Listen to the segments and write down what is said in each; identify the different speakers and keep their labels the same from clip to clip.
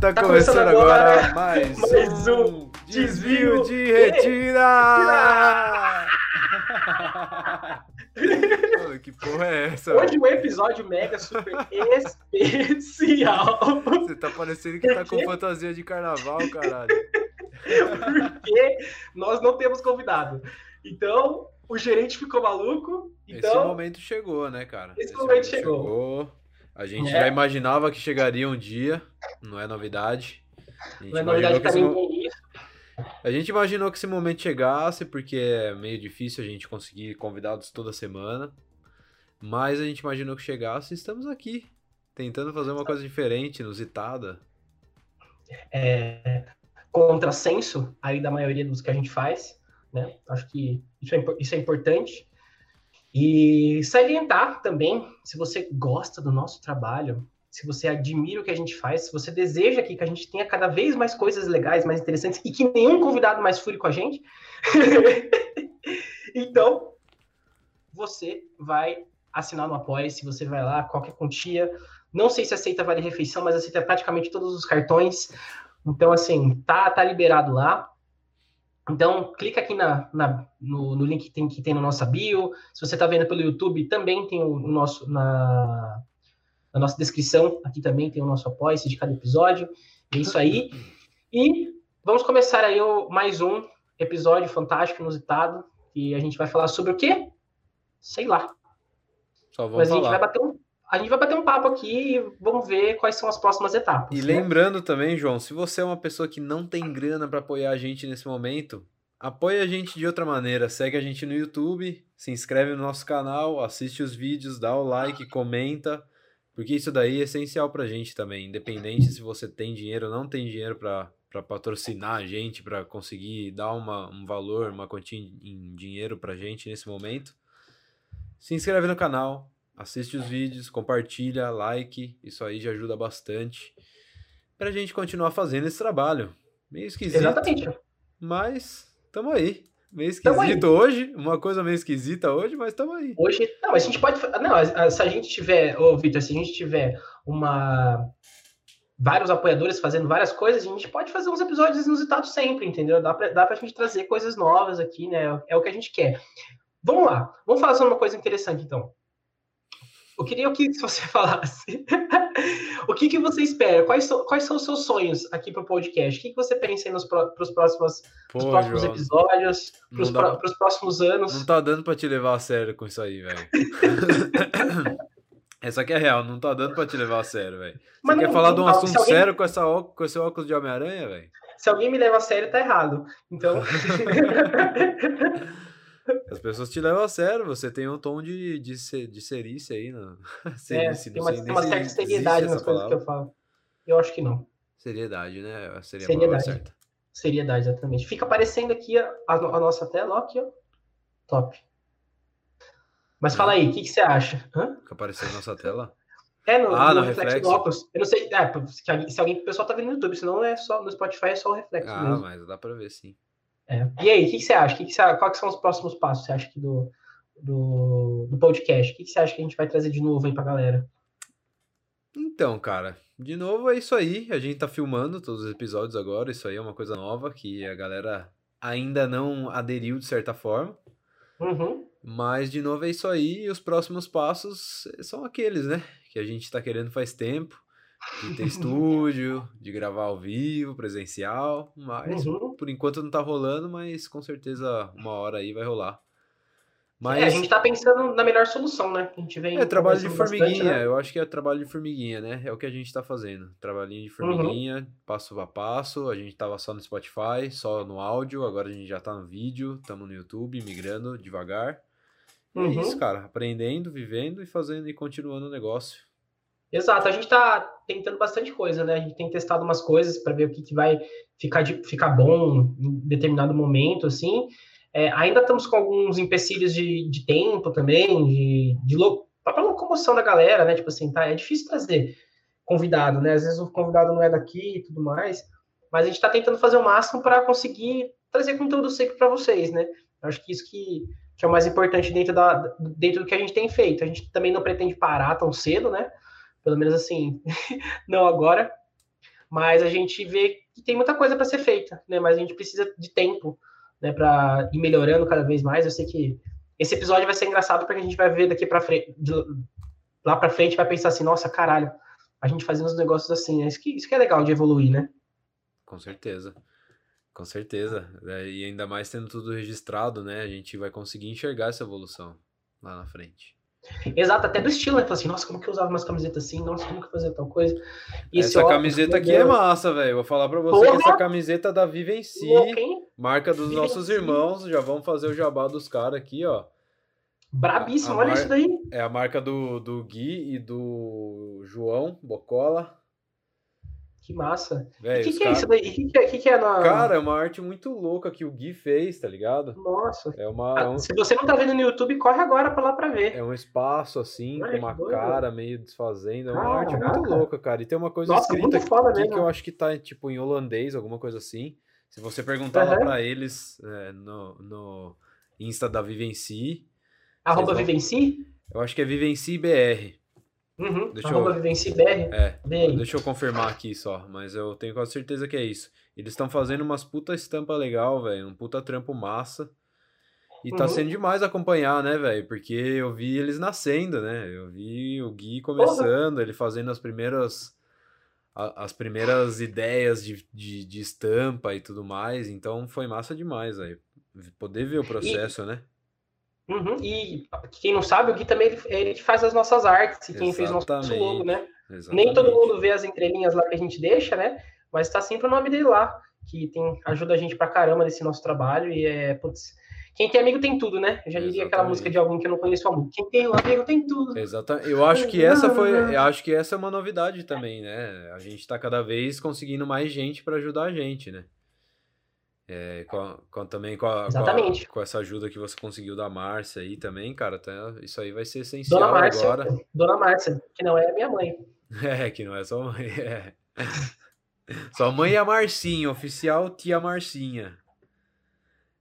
Speaker 1: Tá, tá começando, começando agora, agora mais, mais, um desvio, de retira! que porra é essa?
Speaker 2: Hoje um episódio mega super especial.
Speaker 1: Você tá parecendo que tá com fantasia de carnaval, caralho.
Speaker 2: Porque nós não temos convidado. Então, o gerente ficou maluco. Então...
Speaker 1: Esse momento chegou, né, cara?
Speaker 2: Esse, Esse momento, momento chegou. chegou.
Speaker 1: A gente é. já imaginava que chegaria um dia, não é novidade.
Speaker 2: Não é novidade pra ninguém isso.
Speaker 1: A gente imaginou que esse momento chegasse, porque é meio difícil a gente conseguir convidados toda semana. Mas a gente imaginou que chegasse e estamos aqui, tentando fazer uma coisa diferente, inusitada.
Speaker 2: É, contrassenso aí da maioria dos que a gente faz, né? Acho que isso é, isso é importante. E salientar também, se você gosta do nosso trabalho, se você admira o que a gente faz, se você deseja aqui que a gente tenha cada vez mais coisas legais, mais interessantes e que nenhum convidado mais fure com a gente, então você vai assinar no Apoia, se você vai lá, qualquer quantia. Não sei se aceita Vale Refeição, mas aceita praticamente todos os cartões. Então, assim, tá, tá liberado lá. Então, clica aqui na, na no, no, link que tem, que tem na nossa bio. Se você está vendo pelo YouTube, também tem o, nosso na, na, nossa descrição. Aqui também tem o nosso apoio de cada episódio. É isso aí. E vamos começar aí o, mais um episódio fantástico, inusitado. E a gente vai falar sobre o quê? Sei lá.
Speaker 1: Só Mas
Speaker 2: falar. a gente vai bater um a gente vai bater um papo aqui e vamos ver quais são as próximas etapas.
Speaker 1: E né? lembrando também, João, se você é uma pessoa que não tem grana para apoiar a gente nesse momento, apoia a gente de outra maneira. Segue a gente no YouTube, se inscreve no nosso canal, assiste os vídeos, dá o like, comenta, porque isso daí é essencial pra gente também. Independente se você tem dinheiro ou não tem dinheiro para para patrocinar a gente, para conseguir dar uma, um valor, uma quantia em dinheiro pra gente nesse momento. Se inscreve no canal, assiste os vídeos, compartilha, like, isso aí já ajuda bastante pra gente continuar fazendo esse trabalho. Meio esquisito.
Speaker 2: Exatamente.
Speaker 1: Mas tamo aí. Meio esquisito hoje, uma coisa meio esquisita hoje, mas tamo aí.
Speaker 2: Hoje, não, a gente pode. Não, se a gente tiver, ô Vitor, se a gente tiver uma. Vários apoiadores fazendo várias coisas, a gente pode fazer uns episódios inusitados sempre, entendeu? Dá pra, dá pra gente trazer coisas novas aqui, né? É o que a gente quer. Vamos lá, vamos falar sobre uma coisa interessante, então. Eu queria que você falasse. o que, que você espera? Quais são, quais são os seus sonhos aqui para o podcast? O que, que você pensa aí nos pro, pros próximos, Pô, próximos episódios, para os dá... próximos anos?
Speaker 1: Não tá dando para te levar a sério com isso aí, velho. Essa aqui é real, não tá dando para te levar a sério, velho. Você não, quer falar não, de um assunto alguém... sério com, essa, com esse óculos de Homem-Aranha, velho?
Speaker 2: Se alguém me leva a sério, tá errado. Então.
Speaker 1: As pessoas te levam a sério, você tem um tom de, de, de serícia aí. Não?
Speaker 2: Serícia, é, tem uma, tem uma certa seriedade nas coisas que eu falo. Eu acho que não.
Speaker 1: Seriedade, né?
Speaker 2: Seria seriedade. certa. Seriedade, exatamente. Fica aparecendo aqui a, a, a nossa tela, ó, aqui, ó. Top. Mas fala aí, o que, que, você acha?
Speaker 1: Hã? Fica aparecendo na nossa tela?
Speaker 2: É, no, ah, no, no reflexo, reflexo, do óculos. Eu não sei, é, se alguém, o pessoal tá vendo no YouTube, senão é só no Spotify é só o reflexo
Speaker 1: ah,
Speaker 2: mesmo.
Speaker 1: mas dá pra ver sim.
Speaker 2: É. E aí, o que, que, você acha? Que que você, quais são os próximos passos, você acha, do, do, do podcast? O que, que, você acha que a gente vai trazer de novo aí pra galera?
Speaker 1: Então, cara, de novo é isso aí. A gente tá filmando todos os episódios agora. Isso aí é uma coisa nova que a galera ainda não aderiu de certa forma.
Speaker 2: Uhum.
Speaker 1: Mas, de novo, é isso aí. E os próximos passos são aqueles, né? Que a gente tá querendo faz tempo de ter estúdio, de gravar ao vivo, presencial, mas uhum. por enquanto não tá rolando, mas com certeza uma hora aí vai rolar.
Speaker 2: Mas... É, a gente tá pensando na melhor solução, né? A gente vem
Speaker 1: é trabalho de formiguinha, bastante, né? eu acho que é trabalho de formiguinha, né? É o que a gente tá fazendo. Trabalhinho de formiguinha, uhum. passo a passo. A gente tava só no Spotify, só no áudio, agora a gente já tá no vídeo, estamos no YouTube, migrando devagar. É uhum. é isso, cara. Aprendendo, vivendo e fazendo e continuando o negócio.
Speaker 2: Exato, a gente está tentando bastante coisa, né? A gente tem testado umas coisas para ver o que, que vai ficar, de, ficar bom em determinado momento, assim. É, ainda estamos com alguns empecilhos de, de tempo também, de, de lo, própria locomoção da galera, né? Tipo assim, tá? É difícil trazer convidado, né? Às vezes o convidado não é daqui e tudo mais, mas a gente está tentando fazer o máximo para conseguir trazer conteúdo sempre para vocês, né? Eu acho que isso que, que é o mais importante dentro, da, dentro do que a gente tem feito. A gente também não pretende parar tão cedo, né? Pelo menos assim, não agora. Mas a gente vê que tem muita coisa para ser feita, né? Mas a gente precisa de tempo, né, para ir melhorando cada vez mais. Eu sei que esse episódio vai ser engraçado porque a gente vai ver daqui para frente, lá para frente, vai pensar assim, nossa, caralho, a gente fazendo os negócios assim, né? Isso que, isso que é legal de evoluir, né?
Speaker 1: Com certeza. Com certeza. É, e ainda mais tendo tudo registrado, né? A gente vai conseguir enxergar essa evolução lá na frente.
Speaker 2: Exato, até do estilo, né? Fala assim, nossa, como que eu usava umas camisetas assim? Nossa, como que eu fazia tal coisa?
Speaker 1: E essa óculos, camiseta aqui é massa, velho. Vou falar pra você Porra! que essa camiseta da Vivenci, marca dos Vivenci. nossos irmãos. Já vamos fazer o jabá dos caras aqui, ó.
Speaker 2: Brabíssimo, olha mar... isso daí.
Speaker 1: É a marca do, do Gui e do João Bocola.
Speaker 2: Que massa. O que, que, cara... é isso daí? O que, que, é, que, que é na.
Speaker 1: Cara, é uma arte muito louca que o Gui fez, tá ligado?
Speaker 2: Nossa.
Speaker 1: É uma,
Speaker 2: é um... Se você não tá vendo no YouTube, corre agora pra lá pra ver.
Speaker 1: É um espaço assim, Olha, com uma cara meio desfazendo. É uma Caraca. arte muito louca, cara. E tem uma coisa
Speaker 2: Nossa,
Speaker 1: escrita
Speaker 2: aqui
Speaker 1: mesmo. que eu acho que tá tipo em holandês, alguma coisa assim. Se você perguntar uhum. lá pra eles é, no, no Insta da Vivenci.
Speaker 2: Arroba vão... Vivenci?
Speaker 1: Eu acho que é Vivenci BR.
Speaker 2: Uhum, deixa eu... VivenciBR.
Speaker 1: É, deixa eu confirmar aqui só, mas eu tenho quase certeza que é isso. Eles estão fazendo umas puta estampa legal, velho, um puta trampo massa. E tá uhum. sendo demais acompanhar, né, velho? Porque eu vi eles nascendo, né? Eu vi o Gui começando, Porra. ele fazendo as primeiras as primeiras ideias de, de, de, estampa e tudo mais. Então foi massa demais, aí. Poder ver o processo,
Speaker 2: e,
Speaker 1: né?
Speaker 2: Uhum. E quem não sabe, o Gui também ele, ele faz as nossas artes, e quem fez nosso logo, né? Exatamente. Nem todo mundo vê as entrelinhas lá que a gente deixa, né? Mas tá sempre o nome dele lá, que tem, ajuda a gente pra caramba nesse nosso trabalho. E é, putz, quem tem amigo tem tudo, né? Eu já diria aquela música de alguém que eu não conheço a música. Quem tem amigo tem tudo.
Speaker 1: Exatamente. Eu acho que essa foi, eu acho que essa é uma novidade também, né? A gente tá cada vez conseguindo mais gente para ajudar a gente, né? É, com, com, também com, a, com, a, com, essa ajuda que você conseguiu da Márcia aí também, cara, tá, isso aí vai ser essencial Dona Márcia, agora.
Speaker 2: Dona Márcia, que não é minha mãe.
Speaker 1: É, que não é sua mãe. É. Sua mãe é a Marcinha, oficial tia Marcinha.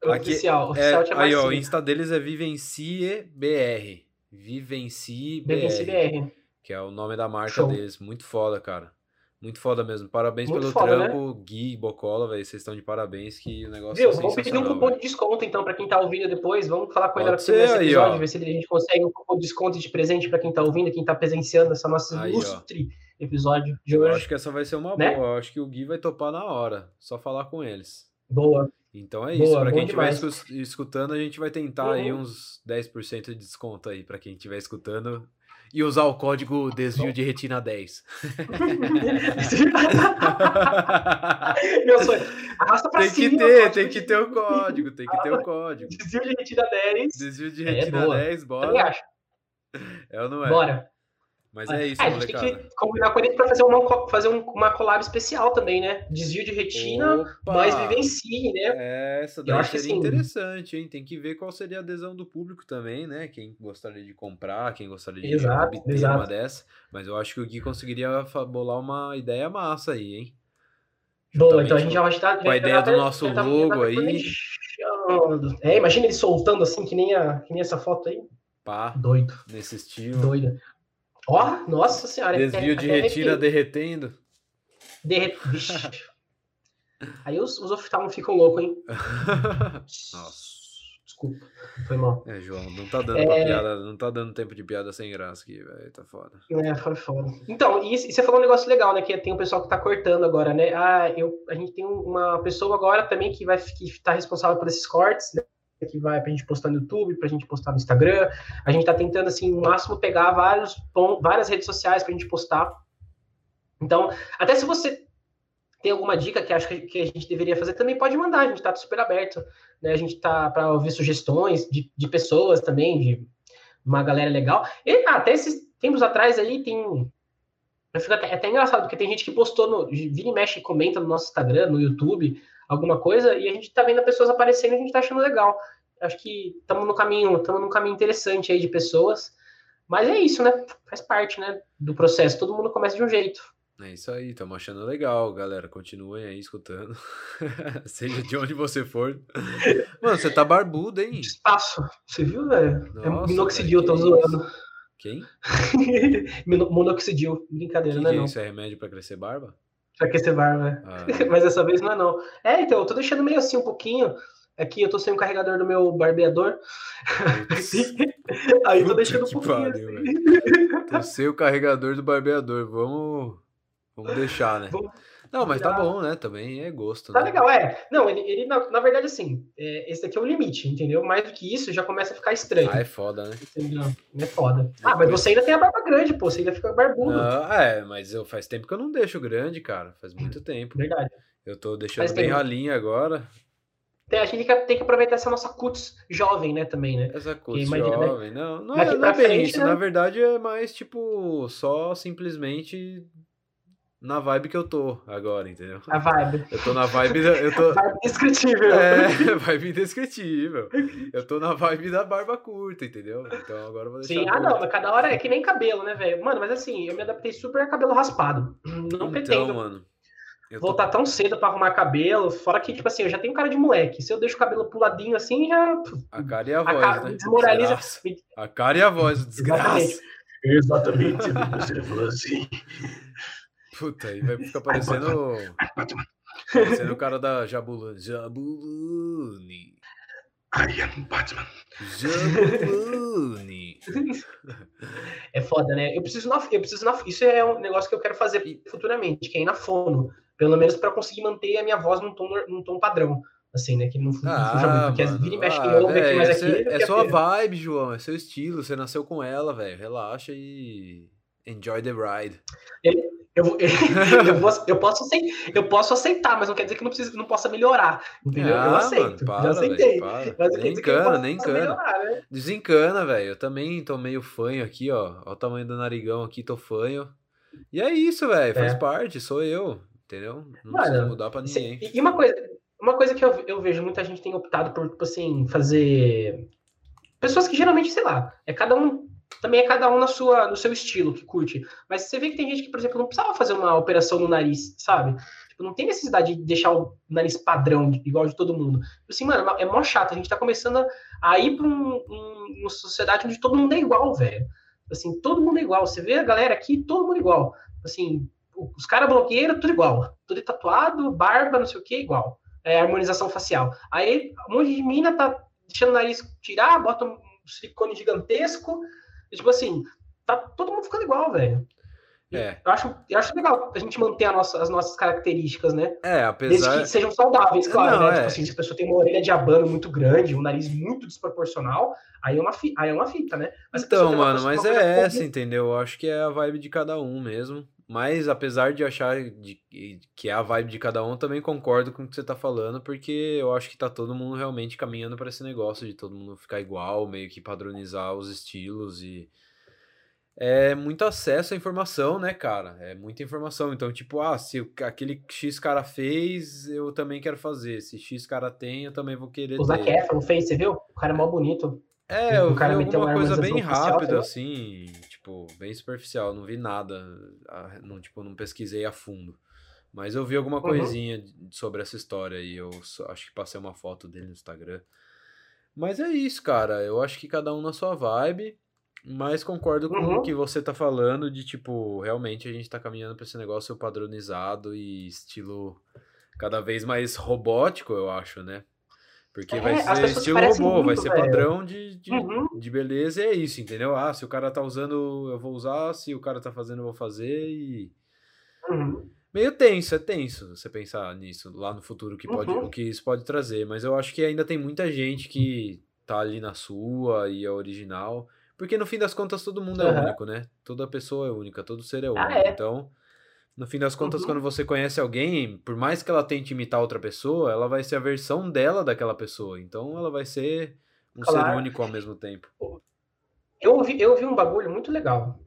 Speaker 2: Aqui, oficial, oficial
Speaker 1: é, tia Marcinha. Aí, ó, o Insta deles é VivencieBR. VivencieBR. Que é o nome da marca Show. deles. Muito foda, cara. Muito foda mesmo. Parabéns Muito pelo foda, trampo, né? Gui e Bocola, velho. Vocês estão de parabéns que o negócio
Speaker 2: Viu, é vamos pedir um cupom de desconto então para quem tá ouvindo depois. Vamos falar com ele na episódio, aí, ver se a gente consegue um cupom de desconto de presente para quem tá ouvindo, quem tá presenciando essa nossa aí, ilustre ó. episódio de hoje.
Speaker 1: Eu acho que essa vai ser uma né? boa. Eu acho que o Gui vai topar na hora. Só falar com eles.
Speaker 2: Boa.
Speaker 1: Então é isso. Para quem estiver escutando, a gente vai tentar uhum. aí uns 10% de desconto aí para quem estiver escutando e usar o código desvio de retina 10.
Speaker 2: Meu sonho. Arrasta pra
Speaker 1: tem cima. Que ter, tem que ter o código, tem que ter o código.
Speaker 2: Desvio de retina 10.
Speaker 1: Desvio de é, retina é 10, bora. É ou não é?
Speaker 2: Bora.
Speaker 1: Mas é isso, é,
Speaker 2: A gente tem que combinar com ele para fazer, uma, fazer um, uma collab especial também, né? Desvio de retina, Opa! mais vivencie, né?
Speaker 1: É, essa daí seria assim, interessante, hein? Tem que ver qual seria a adesão do público também, né? Quem gostaria de comprar, quem gostaria de
Speaker 2: exato, obter exato.
Speaker 1: uma dessa. Mas eu acho que o Gui conseguiria bolar uma ideia massa aí, hein?
Speaker 2: Boa, então a gente já vai estar...
Speaker 1: Com a ideia do nosso logo aí.
Speaker 2: É, imagina ele soltando assim, que nem, a, que nem essa foto aí.
Speaker 1: Pá,
Speaker 2: Doido.
Speaker 1: Nesse estilo.
Speaker 2: Doido. Ó, oh, nossa senhora.
Speaker 1: Desvio de retina derretendo.
Speaker 2: Derre... Aí os, os oftalmos ficam loucos, hein?
Speaker 1: nossa.
Speaker 2: Desculpa, foi mal.
Speaker 1: É, João, não tá dando é... piada, não tá dando tempo de piada sem graça aqui, velho. Tá foda.
Speaker 2: É, foi foda. Então, e, e, você falou um negócio legal, né? Que tem um pessoal que tá cortando agora, né? Ah, eu, a gente tem uma pessoa agora também que vai que tá responsável por esses cortes, né? Que vai para a gente postar no YouTube, para a gente postar no Instagram. A gente está tentando, assim, no máximo pegar vários, várias redes sociais para a gente postar. Então, até se você tem alguma dica que acha que a gente deveria fazer, também pode mandar, a gente está super aberto. Né? A gente está para ouvir sugestões de, de pessoas também, de uma galera legal. E até esses tempos atrás aí tem. Fica até, é até engraçado, porque tem gente que postou no. Vira e mexe e comenta no nosso Instagram, no YouTube, alguma coisa, e a gente tá vendo pessoas aparecendo e a gente tá achando legal. Acho que estamos no caminho, estamos num caminho interessante aí de pessoas. Mas é isso, né? Faz parte, né, do processo. Todo mundo começa de um jeito.
Speaker 1: É isso aí, estamos achando legal, galera. Continuem aí escutando. Seja de onde você for. Mano, você tá barbudo, hein?
Speaker 2: Espaço. Você viu, velho? É minoxidil, tô zoando.
Speaker 1: Quem?
Speaker 2: minoxidil. Brincadeira, que
Speaker 1: né?
Speaker 2: Que é
Speaker 1: isso? É remédio pra crescer barba?
Speaker 2: Pra aquecer barba. Ah. Mas dessa vez não é não. É, então, eu tô deixando meio assim um pouquinho. Aqui eu tô sem o carregador do meu barbeador. Aí eu tô deixando um pouquinho. Pariu,
Speaker 1: assim. Tô sem o carregador do barbeador. Vamos, vamos deixar, né? Vamos... Não, mas tá bom, né? Também é gosto.
Speaker 2: Tá
Speaker 1: né?
Speaker 2: legal, é. Não, ele, ele na, na, verdade, assim, é, esse daqui é o limite, entendeu? Mais do que isso, já começa a ficar estranho.
Speaker 1: Ah, é foda, né?
Speaker 2: Entendeu? É foda. Ah, mas você ainda tem a barba grande, pô. Você ainda fica barbudo.
Speaker 1: Não, é, mas eu faz tempo que eu não deixo grande, cara. Faz muito tempo.
Speaker 2: Verdade.
Speaker 1: Eu tô deixando bem ralinho agora.
Speaker 2: Tem, a gente tem que aproveitar essa nossa cutis jovem, né, também, né?
Speaker 1: Essa cutis jovem. Não, não, é, não é bem frente, isso. Né? Na verdade, é mais, tipo, só simplesmente na vibe que eu tô agora, entendeu?
Speaker 2: A vibe.
Speaker 1: Eu tô na vibe. Da, eu tô...
Speaker 2: Vibe indescritível.
Speaker 1: É, vibe indescritível. Eu tô na vibe da barba curta, entendeu? Então agora eu vou deixar.
Speaker 2: Sim, ah, não, mas cada hora é que nem cabelo, né, velho? Mano, mas assim, eu me adaptei super a cabelo raspado. Não então, pretendo. mano. Voltar tô... tão cedo pra arrumar cabelo, fora que, tipo assim, eu já tenho cara de moleque. Se eu deixo o cabelo puladinho assim, já.
Speaker 1: A cara e a voz, a né?
Speaker 2: Desmoraliza.
Speaker 1: A cara e a voz, desgraça.
Speaker 2: Exatamente. Exatamente. Você falou assim.
Speaker 1: Puta, aí vai ficar parecendo. parecendo o cara da Jabulani. Jabulani.
Speaker 2: I am Batman.
Speaker 1: Jabulani.
Speaker 2: É foda, né? Eu preciso na, eu preciso na, isso é um negócio que eu quero fazer futuramente, que é ir na fono, pelo menos para conseguir manter a minha voz num tom, num tom padrão, assim, né? Que não,
Speaker 1: ah, fuja muito, porque
Speaker 2: as vira e mexe
Speaker 1: ah,
Speaker 2: que véio, mais aqui.
Speaker 1: É, é sua vibe, João, é seu estilo, você nasceu com ela, velho. Relaxa e enjoy the ride.
Speaker 2: Ele, eu, eu, vou, eu, posso aceitar, eu posso aceitar, mas não quer dizer que não, precisa, não possa melhorar. Entendeu? Ah, eu aceito. Mano, para, já aceitei.
Speaker 1: Véio, mas nem cana, nem cana. né? Desencana, velho. Eu também tô meio fanho aqui, ó. Olha o tamanho do narigão aqui, tô fanho. E é isso, velho. Faz é. parte, sou eu. Entendeu? Não Mano, precisa mudar pra ninguém.
Speaker 2: E uma coisa, uma coisa que eu, eu vejo, muita gente tem optado por, tipo assim, fazer. Pessoas que geralmente, sei lá, é cada um também é cada um na sua, no seu estilo que curte. Mas você vê que tem gente que, por exemplo, não precisava fazer uma operação no nariz, sabe? Tipo, não tem necessidade de deixar o nariz padrão, igual de todo mundo. Tipo assim, mano, é mó chato. A gente tá começando a ir pra um, um, uma sociedade onde todo mundo é igual, velho. Assim, todo mundo é igual. Você vê a galera aqui, todo mundo é igual. Assim, os caras blogueiros, tudo igual. Tudo tatuado, barba, não sei o que, igual. É harmonização facial. Aí, um monte de mina tá deixando o nariz tirar, bota um silicone gigantesco, tipo assim, tá todo mundo ficando igual, velho. É. Eu, acho, eu acho legal a gente manter nossa, as nossas características, né?
Speaker 1: É, apesar...
Speaker 2: Desde que sejam saudáveis, claro, Não, né? É. Tipo assim, se a pessoa tem uma orelha de abano muito grande, um nariz muito desproporcional, aí é uma, fi... aí é uma fita, né?
Speaker 1: Mas então, mano, mas é essa, entendeu? Eu acho que é a vibe de cada um mesmo. Mas apesar de achar de, que é a vibe de cada um, também concordo com o que você tá falando, porque eu acho que tá todo mundo realmente caminhando para esse negócio de todo mundo ficar igual, meio que padronizar os estilos e é muito acesso à informação, né, cara? É muita informação. Então, tipo, ah, se aquele X cara fez, eu também quero fazer. Se X cara tem, eu também vou querer
Speaker 2: o Zac Efron fez, você viu? O cara é mó bonito.
Speaker 1: É, eu o cara vi alguma coisa bem rápida, assim, tipo, bem superficial, não vi nada, não, tipo, não pesquisei a fundo. Mas eu vi alguma uhum. coisinha sobre essa história e eu acho que passei uma foto dele no Instagram. Mas é isso, cara, eu acho que cada um na sua vibe, mas concordo com uhum. o que você tá falando de, tipo, realmente a gente tá caminhando para esse negócio padronizado e estilo cada vez mais robótico, eu acho, né? Porque é, vai ser estilo robô, muito, vai ser velho. padrão de, de, uhum. de, beleza e é isso, entendeu? Ah, se o cara tá usando, eu vou usar, se o cara tá fazendo, eu vou fazer e.
Speaker 2: Uhum.
Speaker 1: Meio tenso, é tenso você pensar nisso lá no futuro, que pode, uhum. o que isso pode trazer. Mas eu acho que ainda tem muita gente que tá ali na sua e é original. Porque no fim das contas todo mundo é único, né? Toda pessoa é única, todo ser é ah, único. Ah, é. Então no fim das contas, uhum. quando você conhece alguém, por mais que ela tente imitar outra pessoa, ela vai ser a versão dela daquela pessoa. Então ela vai ser um claro. ser único ao mesmo tempo.
Speaker 2: Eu ouvi, eu ouvi um bagulho muito legal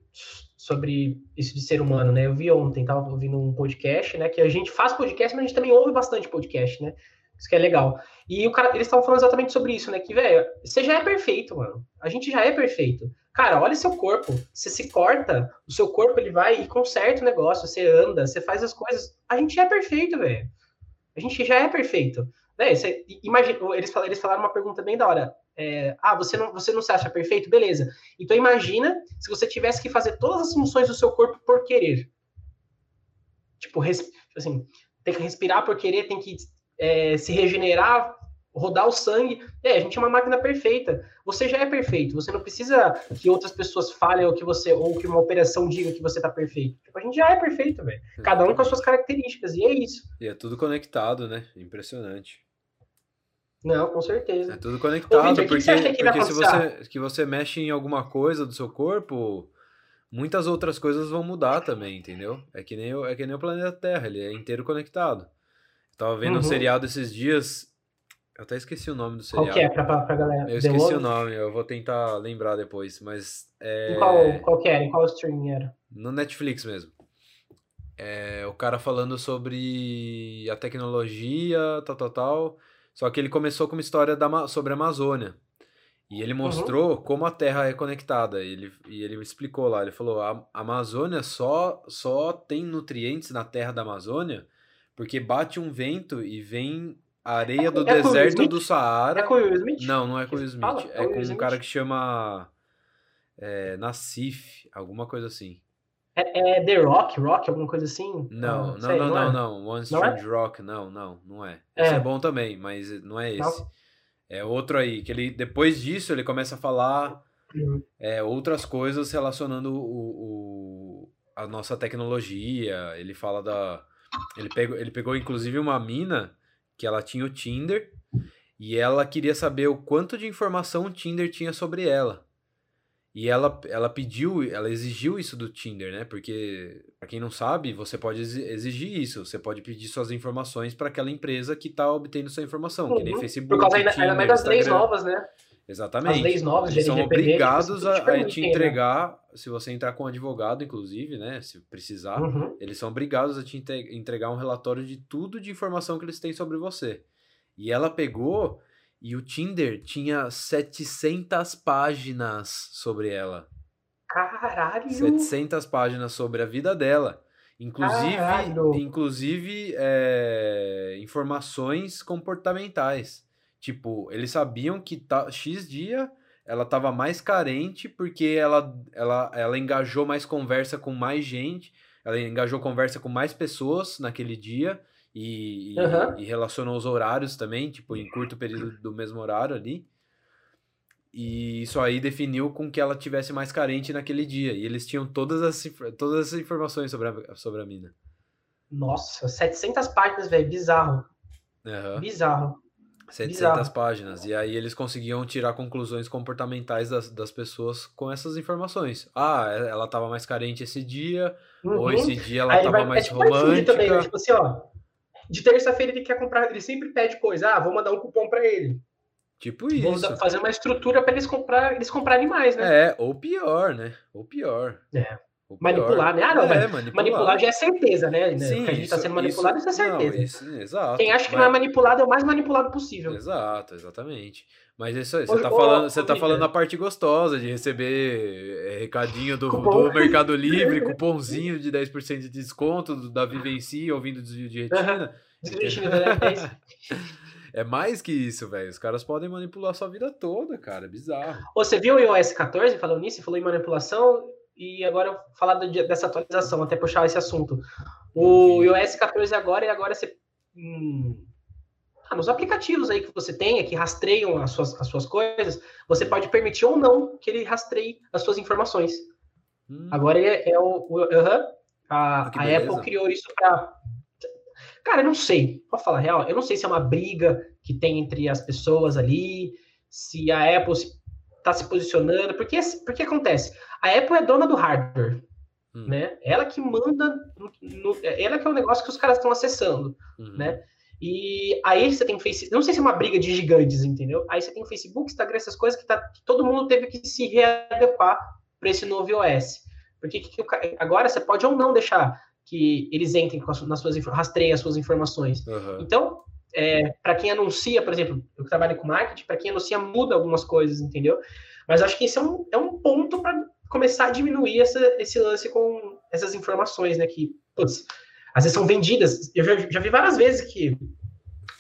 Speaker 2: sobre isso de ser humano, né? Eu vi ontem, tava ouvindo um podcast, né? Que a gente faz podcast, mas a gente também ouve bastante podcast, né? Isso que é legal. E o cara, eles estavam falando exatamente sobre isso, né? Que, velho, você já é perfeito, mano. A gente já é perfeito. Cara, olha seu corpo. Você se corta, o seu corpo ele vai e conserta o negócio. Você anda, você faz as coisas. A gente é perfeito, velho. A gente já é perfeito. Né? Você, imagina, eles, falaram, eles falaram uma pergunta bem da hora. É, ah, você não, você não se acha perfeito? Beleza. Então imagina se você tivesse que fazer todas as funções do seu corpo por querer. tipo, res, assim, tem que respirar por querer, tem que é, se regenerar, rodar o sangue. É, a gente é uma máquina perfeita. Você já é perfeito. Você não precisa que outras pessoas falem ou que você ou que uma operação diga que você tá perfeito. Tipo, a gente já é perfeito, velho. Cada um com as suas características e é isso.
Speaker 1: E é tudo conectado, né? Impressionante.
Speaker 2: Não, com certeza.
Speaker 1: É tudo conectado, Ô, Victor, porque, que porque se você, que você mexe em alguma coisa do seu corpo, muitas outras coisas vão mudar também, entendeu? É que nem, o, é que nem o planeta Terra, ele é inteiro conectado. Eu tava vendo uhum. um seriado esses dias, eu até esqueci o nome do seriado.
Speaker 2: Qual que é pra, pra, galera?
Speaker 1: Eu esqueci o nome, eu vou tentar lembrar depois, mas...
Speaker 2: É... Em qual, qual que era? Em qual streaming era?
Speaker 1: No Netflix mesmo. É, o cara falando sobre a tecnologia, tal, tal, tal só que ele começou com uma história da, sobre a Amazônia. E ele uhum. mostrou uhum. como a Terra é conectada. Ele, e ele explicou lá, ele falou, a Amazônia só, só tem nutrientes na terra da Amazônia porque bate um vento e vem areia é do é deserto do Saara.
Speaker 2: É com o Will Smith?
Speaker 1: Não, não é com o Will Smith. Fala, é, com um cara que chama é, Nassif, alguma coisa assim.
Speaker 2: É, é, The Rock, Rock, alguma coisa assim?
Speaker 1: Não, não, sei, não, não, não, é? não, One Strange é? Rock, não, não, não é. Esse é. bom também, mas não é esse. Não. É outro aí, que ele, depois disso, ele começa a falar uhum. é, outras coisas relacionando o, o, a nossa tecnologia, ele fala da... Ele pegou, ele pegou, inclusive, uma mina que ela tinha o Tinder e ela queria saber o quanto de informação o Tinder tinha sobre ela. E ela, ela pediu, ela exigiu isso do Tinder, né? Porque, para quem não sabe, você pode exigir isso. Você pode pedir suas informações para aquela empresa que está obtendo sua informação, uhum. que nem uhum. Facebook.
Speaker 2: Por causa ainda, Tinder, ainda mais das leis novas, né?
Speaker 1: Exatamente.
Speaker 2: As leis novas,
Speaker 1: Eles são obrigados a, a, te né? entregar, né? se você entrar com um advogado, inclusive, né? Se precisar, uhum. eles são obrigados a te entregar um relatório de tudo de informação que eles têm sobre você. E ela pegou e o Tinder tinha 700 páginas sobre ela.
Speaker 2: Caralho!
Speaker 1: 700 páginas sobre a vida dela. Inclusive, Caralho. inclusive é, informações comportamentais. Tipo, eles sabiam que tá, X dia ela estava mais carente porque ela, ela, ela engajou mais conversa com mais gente, ela engajou conversa com mais pessoas naquele dia e, uhum. e, relacionou os horários também, tipo, em curto período do mesmo horário ali. E isso aí definiu com que ela tivesse mais carente naquele dia. E eles tinham todas as, todas as informações sobre a, sobre a mina.
Speaker 2: Nossa, 700 páginas, velho, bizarro. Uhum. Bizarro.
Speaker 1: 700 bizarro. páginas. E aí eles conseguiam tirar conclusões comportamentais das, das pessoas com essas informações. Ah, ela estava mais carente esse dia, uhum. ou esse dia ela estava mais é tipo romântica. Também, né?
Speaker 2: Tipo assim, ó, de terça-feira ele quer comprar, ele sempre pede coisa. Ah, vou mandar um cupom para ele.
Speaker 1: Tipo isso. Vamos
Speaker 2: fazer uma estrutura para eles comprar, eles comprarem mais,
Speaker 1: né? É, ou pior, né? Ou pior.
Speaker 2: É. Manipular, né? Ah, não, é, manipular. manipular. já é certeza, né? Sim, que a gente está sendo manipulado, isso, isso é certeza. Não, isso,
Speaker 1: exato.
Speaker 2: Quem acha que mas... não é manipulado é o mais manipulado possível.
Speaker 1: Exato, exatamente. Mas isso aí, você tá, falando, você tá falando a parte gostosa de receber é, recadinho do, do Mercado Livre, cupomzinho de 10% de desconto da Vivenci ouvindo desvio de retina. É mais que isso, velho. Os caras podem manipular sua vida toda, cara. É bizarro.
Speaker 2: Você viu o iOS 14 falando nisso? Falou em manipulação e agora falar dessa atualização, até puxar esse assunto. O iOS 14 agora e agora você. Hum, ah, nos aplicativos aí que você tenha, que rastreiam as suas, as suas coisas, você pode permitir ou não que ele rastreie as suas informações. Hum. Agora é, é o. o uh -huh, a, ah, a Apple criou isso para Cara, eu não sei. Pode falar real? Eu não sei se é uma briga que tem entre as pessoas ali, se a Apple está se posicionando. Porque, porque acontece? A Apple é dona do hardware. Hum. Né? Ela que manda. No, ela que é o negócio que os caras estão acessando. Uhum. Né? E aí você tem Facebook. Não sei se é uma briga de gigantes, entendeu? Aí você tem Facebook, Instagram, essas coisas que, tá, que todo mundo teve que se readequar para esse novo iOS. Porque que, que, agora você pode ou não deixar que eles entrem as, nas suas rastreiem as suas informações. Uhum. Então, é, para quem anuncia, por exemplo, eu trabalho com marketing, para quem anuncia muda algumas coisas, entendeu? Mas acho que esse é um, é um ponto para começar a diminuir essa, esse lance com essas informações, né? Que, putz, às vezes são vendidas. Eu já, já vi várias vezes que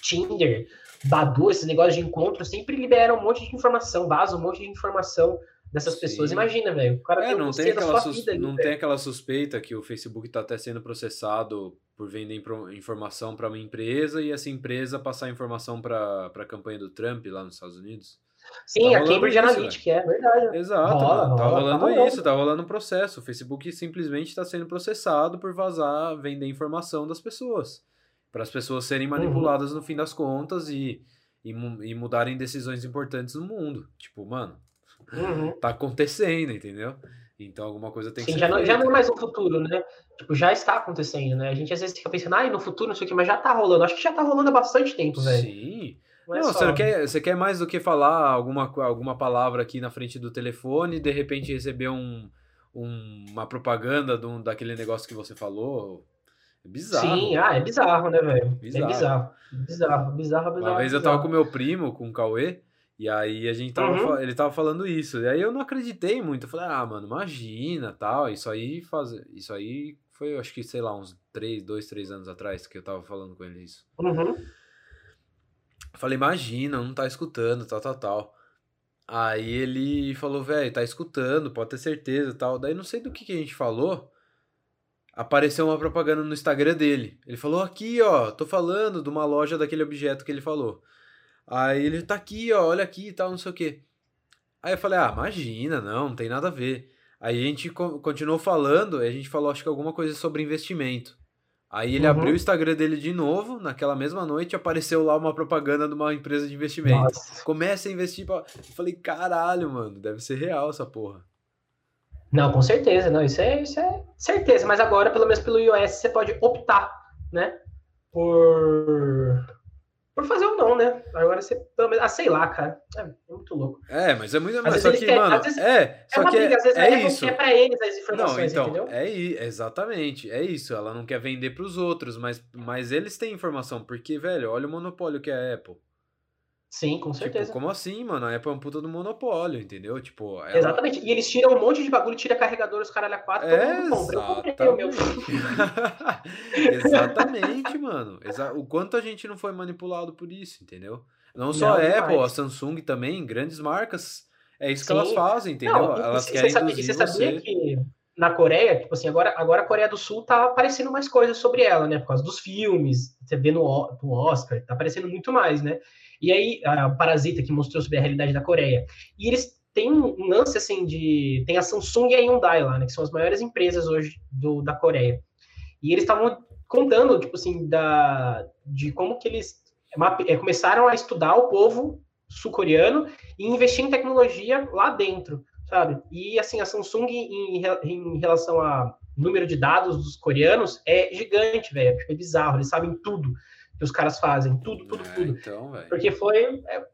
Speaker 2: Tinder, Badu, esses negócios de encontro sempre liberam um monte de informação, vazam um monte de informação dessas Sim. pessoas. Imagina, velho. O cara
Speaker 1: é, tem não tem aquela sus... vida, Não tem aquela suspeita que o Facebook está até sendo processado por vender informação para uma empresa e essa empresa passar informação para a campanha do Trump lá nos Estados Unidos.
Speaker 2: Sim, tá a Cambridge isso, Analytica, é verdade.
Speaker 1: Exato, rola, tá rola, rolando tá isso, tá rolando um processo. O Facebook simplesmente está sendo processado por vazar, vender informação das pessoas. Para as pessoas serem uhum. manipuladas uhum. no fim das contas e, e, e, mudarem decisões importantes no mundo. Tipo, mano, uhum. tá acontecendo, entendeu? Então alguma coisa tem Sim, que
Speaker 2: ser. Já não, já não é mais um futuro, né? Tipo, já está acontecendo, né? A gente às vezes fica pensando, ah, no futuro, não sei o que, mas já tá rolando. Acho que já tá rolando há bastante tempo, velho.
Speaker 1: Sim. Não, é não você, não quer, você quer mais do que falar alguma, alguma palavra aqui na frente do telefone e de repente receber um, um, uma propaganda um, daquele negócio que você falou. É bizarro.
Speaker 2: Sim, ah, é bizarro, né, velho? É bizarro. Bizarro. Bizarro, bizarro, bizarro.
Speaker 1: Uma vez eu tava com meu primo, com o Cauê, e aí a gente tava, uhum. ele tava falando isso. E aí eu não acreditei muito. Eu falei, ah, mano, imagina, tal. Isso aí faz, isso aí foi, acho que, sei lá, uns três, dois, três anos atrás que eu tava falando com ele isso.
Speaker 2: Uhum.
Speaker 1: Falei, imagina, não tá escutando, tal, tal, tal. Aí ele falou, velho, tá escutando, pode ter certeza, tal. Daí não sei do que, que a gente falou. Apareceu uma propaganda no Instagram dele. Ele falou aqui, ó, tô falando de uma loja daquele objeto que ele falou. Aí ele tá aqui, ó, olha aqui e tal, não sei o quê. Aí eu falei, ah, imagina, não, não tem nada a ver. Aí a gente continuou falando, a gente falou, acho que alguma coisa sobre investimento. Aí ele uhum. abriu o Instagram dele de novo, naquela mesma noite, apareceu lá uma propaganda de uma empresa de investimento. Nossa. Comece a investir. Pra... Eu falei, caralho, mano, deve ser real essa porra.
Speaker 2: Não, com certeza, não, isso é, isso é certeza. Mas agora, pelo menos pelo iOS, você pode optar, né? Por por fazer ou não, né? Agora você, pelo menos, ah, sei lá, cara. É, é muito louco.
Speaker 1: É, mas é muito. Mas só que, quer, mano, vezes, é,
Speaker 2: é
Speaker 1: só
Speaker 2: uma
Speaker 1: que
Speaker 2: briga, às vezes
Speaker 1: é,
Speaker 2: é isso. quer pra eles as informações,
Speaker 1: não,
Speaker 2: então, entendeu?
Speaker 1: É exatamente, é isso. Ela não quer vender pros outros, mas, mas eles têm informação, porque, velho, olha o monopólio que é a Apple.
Speaker 2: Sim, com
Speaker 1: tipo,
Speaker 2: certeza.
Speaker 1: Tipo, como assim, mano? A Apple é um puta do monopólio, entendeu? Tipo,
Speaker 2: ela... Exatamente. E eles tiram um monte de bagulho, tira carregador, os caralho a quatro,
Speaker 1: é, todo mundo compra. Eu comprei o meu. exatamente, mano. O quanto a gente não foi manipulado por isso, entendeu? Não só não, a Apple, a Samsung também, grandes marcas. É isso Sim. que elas fazem, entendeu?
Speaker 2: Não,
Speaker 1: elas
Speaker 2: você
Speaker 1: querem
Speaker 2: sabia, você sabia que na Coreia, tipo assim, agora, agora a Coreia do Sul tá aparecendo mais coisas sobre ela, né? Por causa dos filmes, você vê no, no Oscar, tá aparecendo muito mais, né? E aí, a Parasita, que mostrou sobre a realidade da Coreia. E eles têm um lance, assim, de... Tem a Samsung e a Hyundai lá, né? Que são as maiores empresas hoje do, da Coreia. E eles estavam contando, tipo assim, da, de como que eles é, começaram a estudar o povo sul-coreano e investir em tecnologia lá dentro, sabe? E assim, a Samsung em, em relação a número de dados dos coreanos é gigante, velho. É bizarro, eles sabem tudo que os caras fazem, tudo, tudo, é, tudo.
Speaker 1: Então,
Speaker 2: Porque foi é,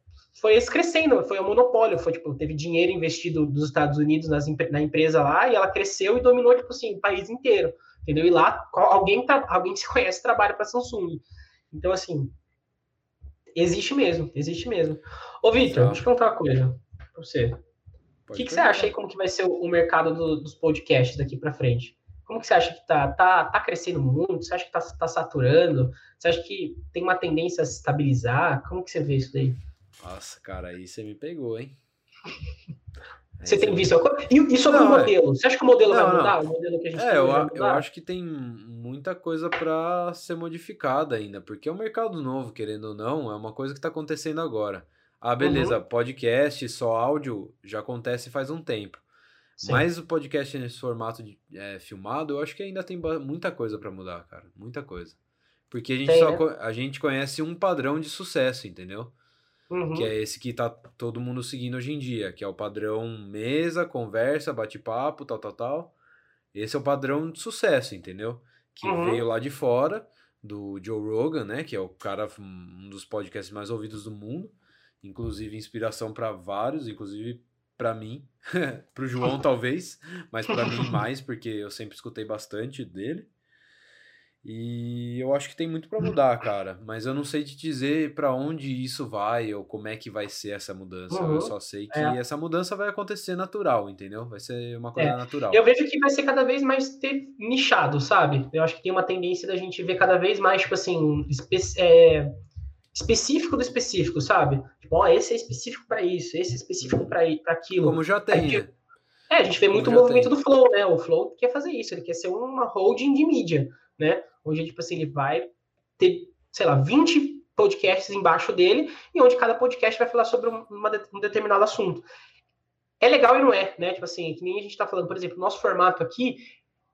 Speaker 2: foi esse crescendo, foi um monopólio, foi tipo, teve dinheiro investido dos Estados Unidos nas, na empresa lá e ela cresceu e dominou tipo assim, o país inteiro, entendeu? E lá alguém tá, alguém que se conhece trabalha para Samsung. Então assim, existe mesmo, existe mesmo. Ô, Vitor, deixa eu contar uma coisa pra você. O que, que você acha aí como que vai ser o, mercado do, dos podcasts daqui para frente? Como que você acha que tá, tá, tá crescendo muito? Você acha que tá, tá saturando? Você acha que tem uma tendência a se estabilizar? Como que você vê isso daí?
Speaker 1: Nossa, cara, aí você me pegou, hein?
Speaker 2: Você tem visto. E, e sobre não, o é modelo? Você acha que o modelo não, vai mudar? Não. O modelo que a gente
Speaker 1: é, eu, eu acho que tem muita coisa para ser modificada ainda, porque é um mercado novo, querendo ou não, é uma coisa que está acontecendo agora. Ah, beleza, uhum. podcast, só áudio, já acontece faz um tempo. Sim. Mas o podcast nesse formato de, é, filmado, eu acho que ainda tem muita coisa para mudar, cara. Muita coisa. Porque a gente, tem, só, né? a gente conhece um padrão de sucesso, entendeu? Uhum. Que é esse que tá todo mundo seguindo hoje em dia, que é o padrão mesa, conversa, bate-papo, tal, tal, tal. Esse é o padrão de sucesso, entendeu? Que uhum. veio lá de fora, do Joe Rogan, né? Que é o cara, um dos podcasts mais ouvidos do mundo. Inclusive, inspiração para vários, inclusive para mim. pro João, talvez, mas para mim mais, porque eu sempre escutei bastante dele. E eu acho que tem muito para mudar, cara. Mas eu não sei te dizer para onde isso vai ou como é que vai ser essa mudança. Uhum. Eu só sei que é. essa mudança vai acontecer natural, entendeu? Vai ser uma coisa é. natural.
Speaker 2: Eu vejo que vai ser cada vez mais ter nichado, sabe? Eu acho que tem uma tendência da gente ver cada vez mais, tipo assim, é, específico do específico, sabe? Tipo, ó, esse é específico para isso, esse é específico para aquilo.
Speaker 1: Como já tem, né?
Speaker 2: É, a gente vê muito o movimento tem. do Flow, né? O Flow quer fazer isso, ele quer ser uma holding de mídia, né? Onde, tipo assim, ele vai ter, sei lá, 20 podcasts embaixo dele, e onde cada podcast vai falar sobre uma, um determinado assunto. É legal e não é, né? Tipo assim, que nem a gente tá falando, por exemplo, nosso formato aqui,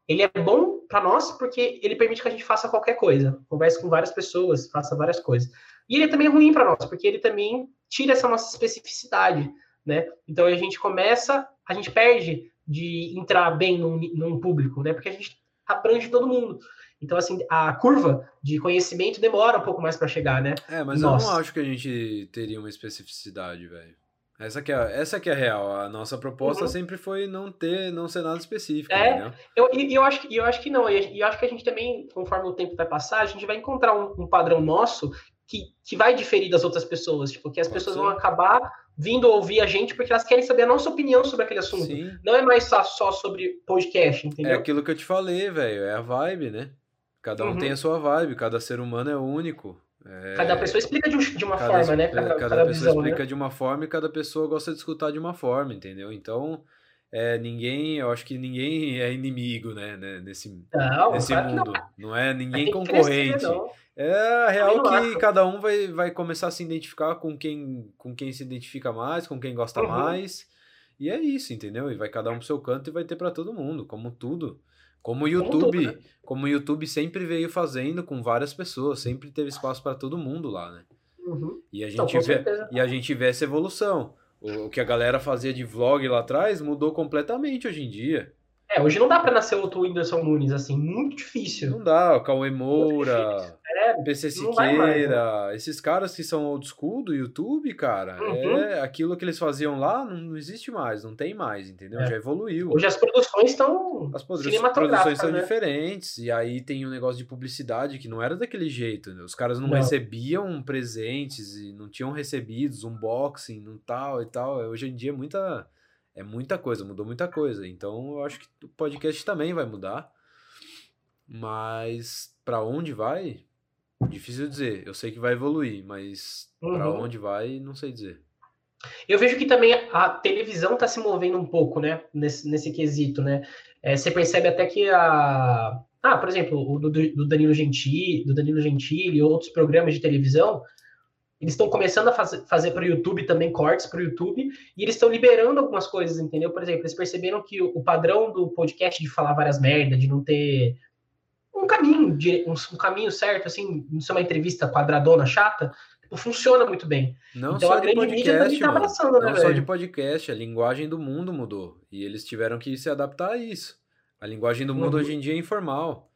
Speaker 2: ele é bom para nós porque ele permite que a gente faça qualquer coisa, converse com várias pessoas, faça várias coisas. E ele é também ruim para nós, porque ele também tira essa nossa especificidade, né? Então a gente começa, a gente perde de entrar bem num, num público, né? Porque a gente abrange todo mundo. Então, assim, a curva de conhecimento demora um pouco mais para chegar, né?
Speaker 1: É, mas Nossa. eu não acho que a gente teria uma especificidade, velho. Essa que, é, essa que é a real. A nossa proposta uhum. sempre foi não ter, não ser nada específico,
Speaker 2: é, entendeu? Eu, eu, acho, eu acho que não. E eu acho que a gente também, conforme o tempo vai passar, a gente vai encontrar um, um padrão nosso que, que vai diferir das outras pessoas. Tipo, que as Pode pessoas ser. vão acabar vindo ouvir a gente porque elas querem saber a nossa opinião sobre aquele assunto. Sim. Não é mais só, só sobre podcast, entendeu?
Speaker 1: É aquilo que eu te falei, velho. É a vibe, né? Cada um uhum. tem a sua vibe, cada ser humano é único. É...
Speaker 2: Cada pessoa explica de, de uma
Speaker 1: cada,
Speaker 2: forma, né?
Speaker 1: Cada, cada, cada pessoa visão, explica né? de uma forma e cada pessoa gosta de escutar de uma forma, entendeu? Então, é, ninguém, eu acho que ninguém é inimigo, né? né nesse, não, nesse mundo. Não. não. é ninguém concorrente. Crescer, é a real que acho. cada um vai, vai começar a se identificar com quem, com quem se identifica mais, com quem gosta uhum. mais. E é isso, entendeu? E vai cada um pro seu canto e vai ter para todo mundo, como tudo. Como o YouTube, como, né? como o YouTube sempre veio fazendo com várias pessoas, sempre teve espaço para todo mundo lá, né?
Speaker 2: Uhum.
Speaker 1: E, a gente então, vê, e a gente vê essa evolução. O, que a galera fazia de vlog lá atrás mudou completamente hoje em dia.
Speaker 2: É, hoje não dá para nascer outro Whindersson Nunes, assim, muito difícil.
Speaker 1: Não dá, o Cauê Moura, é, PC Siqueira, mais, né? esses caras que são old school do YouTube, cara, uhum. é aquilo que eles faziam lá não, não existe mais, não tem mais, entendeu? É. Já evoluiu.
Speaker 2: Hoje as produções estão
Speaker 1: As produções são né? diferentes, e aí tem um negócio de publicidade que não era daquele jeito, né? Os caras não, não, recebiam presentes e não tinham recebidos, unboxing, não tal e tal. Hoje em dia é muita, é muita coisa, mudou muita coisa. Então eu acho que o podcast também vai mudar. Mas para onde vai? Difícil dizer. Eu sei que vai evoluir, mas uhum. para onde vai, não sei dizer.
Speaker 2: Eu vejo que também a televisão está se movendo um pouco, né? Nesse, nesse quesito, né? É, você percebe até que a. Ah, por exemplo, o do, do Danilo Gentili, do Danilo Gentili e outros programas de televisão, eles estão começando a faz, fazer para o YouTube também cortes para o YouTube e eles estão liberando algumas coisas, entendeu? Por exemplo, eles perceberam que o, o padrão do podcast de falar várias merdas, de não ter um caminho, um, caminho certo, assim, não ser uma entrevista quadradona, chata, tipo, funciona muito bem.
Speaker 1: Não então, só a de podcast, tá abraçando, né, Não velho? só de podcast, a linguagem do mundo mudou. E eles tiveram que se adaptar a isso. A linguagem do mundo uhum. hoje em dia é informal.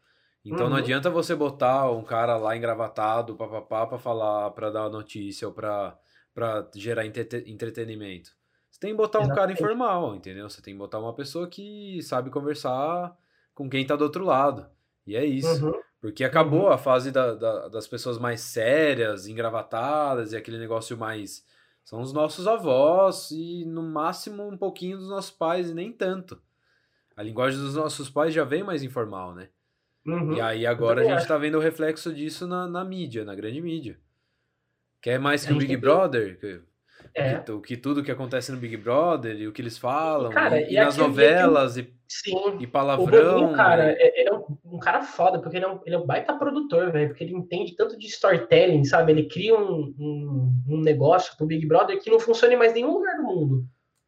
Speaker 1: Então uhum. não adianta você botar um cara lá engravatado, papapá, pra falar, pra dar notícia ou pra, pra gerar entretenimento. Você tem que botar Exatamente. um cara informal, entendeu? Você tem que botar uma pessoa que sabe conversar com quem tá do outro lado. E é isso. Uhum. Porque acabou uhum. a fase da, da, das pessoas mais sérias, engravatadas e aquele negócio mais. São os nossos avós e no máximo um pouquinho dos nossos pais e nem tanto. A linguagem dos nossos pais já vem mais informal, né? Uhum. E aí agora a gente acho. tá vendo o reflexo disso na, na mídia, na grande mídia. Quer mais que o Big Brother? É. O, que, tudo que acontece no Big Brother e o que eles falam, cara, e, e, nas novelas, e, sim, e palavrão. O Boninho,
Speaker 2: cara, é, ele é um, um, cara foda, porque ele é um, ele é um baita produtor, velho, porque ele entende tanto de storytelling, sabe? Ele cria um, um, um negócio pro Big Brother que não funciona em mais nenhum lugar do mundo.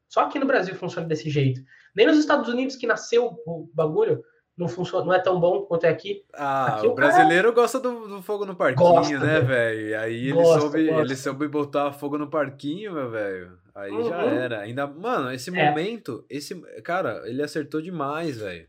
Speaker 2: Só aqui no Brasil funciona desse jeito. Nem nos Estados Unidos, que nasceu o bagulho, não funciona, não é tão bom quanto é aqui.
Speaker 1: Ah,
Speaker 2: aqui,
Speaker 1: o, o brasileiro cara... gosta do, do, fogo no parquinho, gosta, né, velho? Aí ele gosta, soube, gosta. ele soube botar fogo no parquinho, meu velho. Aí uhum. já era. Ainda, mano, esse é. momento, esse, cara, ele acertou demais, velho.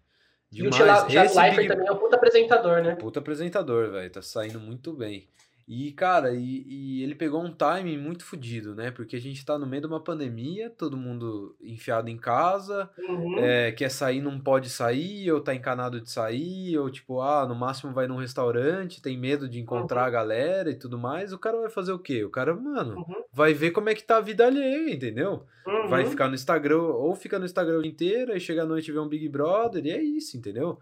Speaker 2: Demais. E o Thiago Leifert Big... também é um puta apresentador, né?
Speaker 1: Puta apresentador, velho. Tá saindo muito bem. E, cara, e, e, ele pegou um timing muito fodido, né? Porque a gente tá no meio de uma pandemia, todo mundo enfiado em casa, uhum. é, quer sair, não pode sair, ou tá encanado de sair, ou tipo, ah, no máximo vai num restaurante, tem medo de encontrar uhum. a galera e tudo mais. O cara vai fazer o quê? O cara, mano, uhum. vai ver como é que tá a vida alheia, entendeu? Vai uhum. ficar no Instagram, ou fica no Instagram inteiro, aí chega à noite e vê um Big Brother, e é isso, entendeu?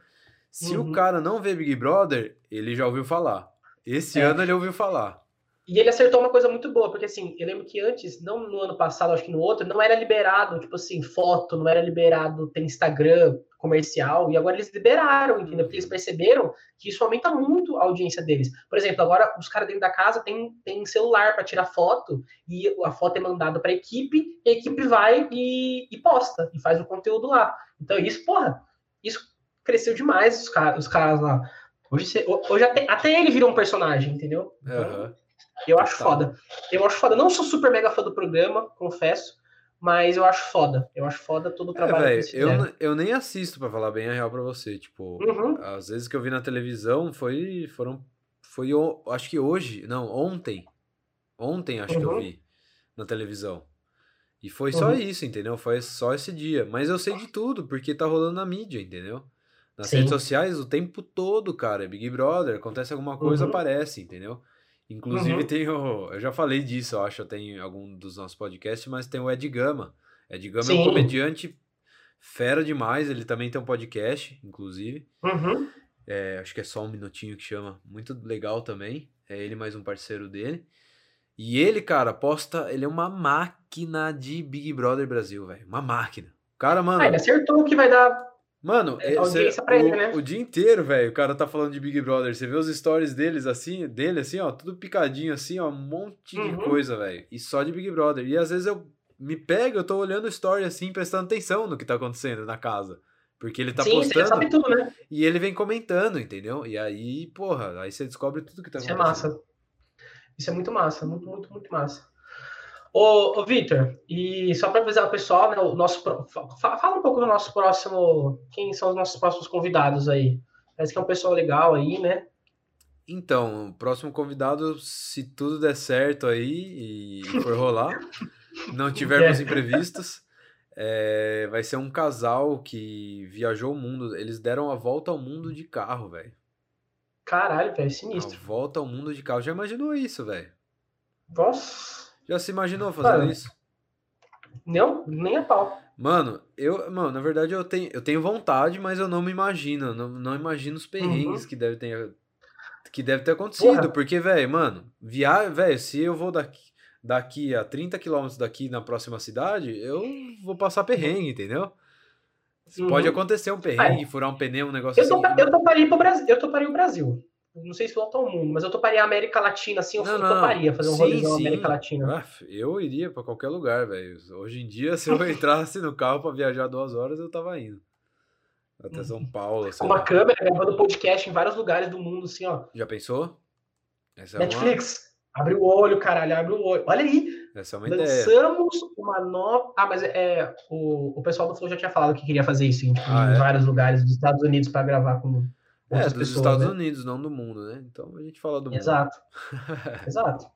Speaker 1: Se o uhum. cara não vê Big Brother, ele já ouviu falar. Esse é. ano ele ouviu falar.
Speaker 2: E ele acertou uma coisa muito boa, porque assim, eu lembro que antes, não no ano passado, acho que no outro, não era liberado, tipo assim, foto, não era liberado ter Instagram comercial, e agora eles liberaram, entendeu? Porque eles perceberam que isso aumenta muito a audiência deles. Por exemplo, agora os caras dentro da casa têm, têm celular para tirar foto, e a foto é mandada para a equipe, e a equipe vai e, e, posta, e faz o conteúdo lá. Então, isso, porra, isso cresceu demais, os, caras, os caras lá. Hoje, hoje até, até, ele virou um personagem, entendeu? Então, uhum. Eu acho foda. Eu acho foda. Não sou super mega fã do programa, confesso. Mas eu acho foda. Eu acho foda todo o é, trabalho
Speaker 1: é, que eu, eu nem assisto, para falar bem a real pra você. Tipo, uhum. às vezes que eu vi na televisão foi. Foram. Foi acho que hoje. Não, ontem. Ontem acho uhum. que eu uhum. vi na televisão. E foi só uhum. isso, entendeu? Foi só esse dia. Mas eu sei de tudo, porque tá rolando na mídia, entendeu? Nas Sim. redes sociais o tempo todo, cara. É Big Brother, acontece alguma coisa, uhum. aparece, entendeu? Inclusive uhum. tem o. Eu já falei disso, eu acho, até em algum dos nossos podcasts, mas tem o Ed Gama. Ed Gama Sim. é um comediante fera demais, ele também tem um podcast, inclusive. Uhum. É, acho que é só um minutinho que chama. Muito legal também. É ele mais um parceiro dele. E ele, cara, posta. Ele é uma máquina de Big Brother Brasil, velho. Uma máquina. O cara, mano. Ah,
Speaker 2: ele acertou que vai dar
Speaker 1: Mano, é, cê, o, ele, né? o, dia inteiro, velho, o cara tá falando de Big Brother. Você vê os stories deles assim, dele assim, ó, tudo picadinho assim, ó, um monte uhum. de coisa, velho. E só de Big Brother. E às vezes eu me pego, eu tô olhando o story assim, prestando atenção no que tá acontecendo na casa. Porque ele tá Sim, postando. Tudo, né? E ele vem comentando, entendeu? E aí, porra, aí você descobre tudo que tá
Speaker 2: Isso acontecendo. Isso é massa. Isso é muito massa, muito, muito, muito massa. Ô, ô Vitor, e só para avisar o pessoal, né, o nosso, fala um pouco do nosso próximo, quem são os nossos próximos convidados aí? Parece que é um pessoal legal aí, né?
Speaker 1: Então, o próximo convidado, se tudo der certo aí e for rolar, não tivermos é. imprevistos, é, vai ser um casal que viajou o mundo. Eles deram a volta ao mundo de carro, velho.
Speaker 2: Caralho, velho, sinistro.
Speaker 1: A volta ao mundo de carro. Já imaginou isso, velho?
Speaker 2: Nossa.
Speaker 1: Já se imaginou fazendo isso?
Speaker 2: Não, nem a pau.
Speaker 1: Mano, eu, mano, na verdade eu tenho, eu tenho vontade, mas eu não me imagino, não, não imagino os perrengues uhum. que deve ter que deve ter acontecido, Porra. porque velho, mano, viagem, velho, se eu vou daqui daqui a 30 quilômetros daqui na próxima cidade, eu vou passar perrengue, entendeu? Uhum. Pode acontecer um perrengue, furar um pneu, um negócio
Speaker 2: eu
Speaker 1: tô,
Speaker 2: assim. Eu toparia pro Brasil, eu toparia o Brasil não sei se volta ao mundo, mas eu toparia a América Latina, assim, eu não, não, toparia fazer um rolê na América Latina.
Speaker 1: Ah, eu iria para qualquer lugar, velho. Hoje em dia, se eu entrasse no carro para viajar duas horas, eu tava indo. Até São uhum. Paulo.
Speaker 2: Com uma lá. câmera, gravando podcast em vários lugares do mundo, assim, ó.
Speaker 1: Já pensou?
Speaker 2: Essa é Netflix, uma... abre o olho, caralho, abre o olho. Olha aí.
Speaker 1: Essa é uma
Speaker 2: Lançamos ideia. uma nova. Ah, mas é, o, o pessoal do Flow já tinha falado que queria fazer isso tipo, ah, em é? vários lugares dos Estados Unidos para gravar com
Speaker 1: é, dos pessoas, Estados né? Unidos, não do mundo, né? Então a gente fala do mundo.
Speaker 2: Exato. Exato.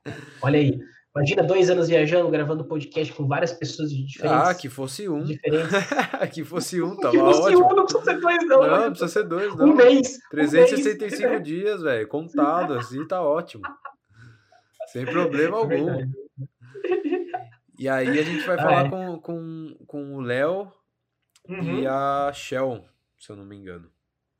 Speaker 2: Olha aí. Imagina dois anos viajando, gravando podcast com várias pessoas diferentes.
Speaker 1: Ah, que fosse um.
Speaker 2: Diferentes.
Speaker 1: que fosse um, tava que fosse ótimo. Um,
Speaker 2: não precisa ser dois, não.
Speaker 1: Não, não precisa ser dois, não.
Speaker 2: Um mês.
Speaker 1: 365
Speaker 2: um mês.
Speaker 1: dias, velho. Contado, assim, tá ótimo. Sem problema é algum. E aí a gente vai ah, falar é. com, com, com o Léo uhum. e a Shell, se eu não me engano.